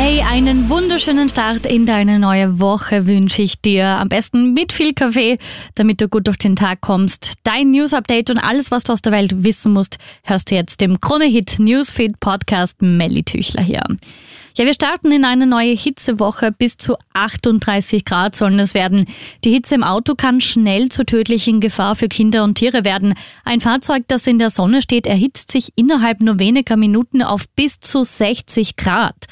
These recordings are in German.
Hey, einen wunderschönen Start in deine neue Woche wünsche ich dir. Am besten mit viel Kaffee, damit du gut durch den Tag kommst. Dein News Update und alles, was du aus der Welt wissen musst, hörst du jetzt im Krone Hit Newsfeed Podcast Melly Tüchler hier. Ja, wir starten in eine neue Hitzewoche. Bis zu 38 Grad sollen es werden. Die Hitze im Auto kann schnell zur tödlichen Gefahr für Kinder und Tiere werden. Ein Fahrzeug, das in der Sonne steht, erhitzt sich innerhalb nur weniger Minuten auf bis zu 60 Grad.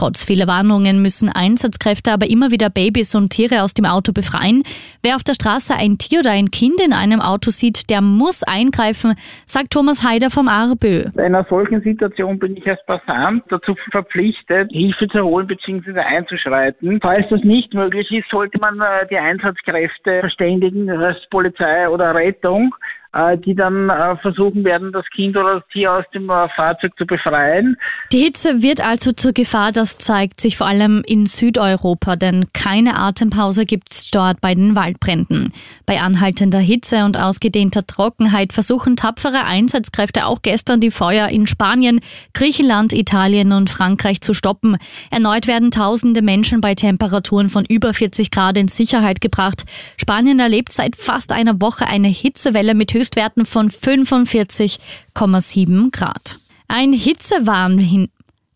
Trotz vieler Warnungen müssen Einsatzkräfte aber immer wieder Babys und Tiere aus dem Auto befreien. Wer auf der Straße ein Tier oder ein Kind in einem Auto sieht, der muss eingreifen, sagt Thomas Heider vom ARBÖ. In einer solchen Situation bin ich als Passant dazu verpflichtet, Hilfe zu holen bzw. einzuschreiten. Falls das nicht möglich ist, sollte man äh, die Einsatzkräfte verständigen, das heißt Polizei oder Rettung. Äh, die dann äh, versuchen werden, das Kind oder das Tier aus dem äh, Fahrzeug zu befreien. Die Hitze wird also zur Gefahr, das zeigt sich vor allem in Südeuropa, denn keine Atempause gibt es dort bei den Waldbränden. Bei anhaltender Hitze und ausgedehnter Trockenheit versuchen tapfere Einsatzkräfte auch gestern die Feuer in Spanien, Griechenland, Italien und Frankreich zu stoppen. Erneut werden tausende Menschen bei Temperaturen von über 40 Grad in Sicherheit gebracht. Spanien erlebt seit fast einer Woche eine Hitzewelle mit Höchstwerten von 45,7 Grad. Ein Hitzewarnhin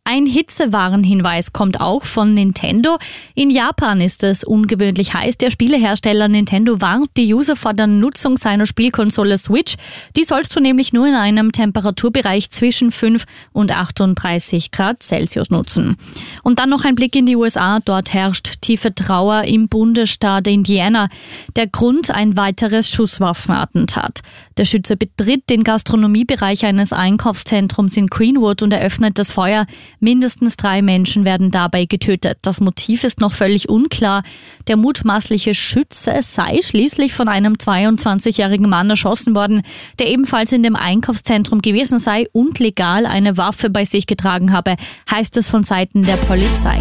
ein Hitzewarenhinweis kommt auch von Nintendo. In Japan ist es ungewöhnlich heiß. Der Spielehersteller Nintendo warnt die User vor der Nutzung seiner Spielkonsole Switch. Die sollst du nämlich nur in einem Temperaturbereich zwischen 5 und 38 Grad Celsius nutzen. Und dann noch ein Blick in die USA. Dort herrscht tiefe Trauer im Bundesstaat Indiana. Der Grund ein weiteres Schusswaffenattentat. Der Schütze betritt den Gastronomiebereich eines Einkaufszentrums in Greenwood und eröffnet das Feuer. Mindestens drei Menschen werden dabei getötet. Das Motiv ist noch völlig unklar. Der mutmaßliche Schütze sei schließlich von einem 22-jährigen Mann erschossen worden, der ebenfalls in dem Einkaufszentrum gewesen sei und legal eine Waffe bei sich getragen habe, heißt es von Seiten der Polizei.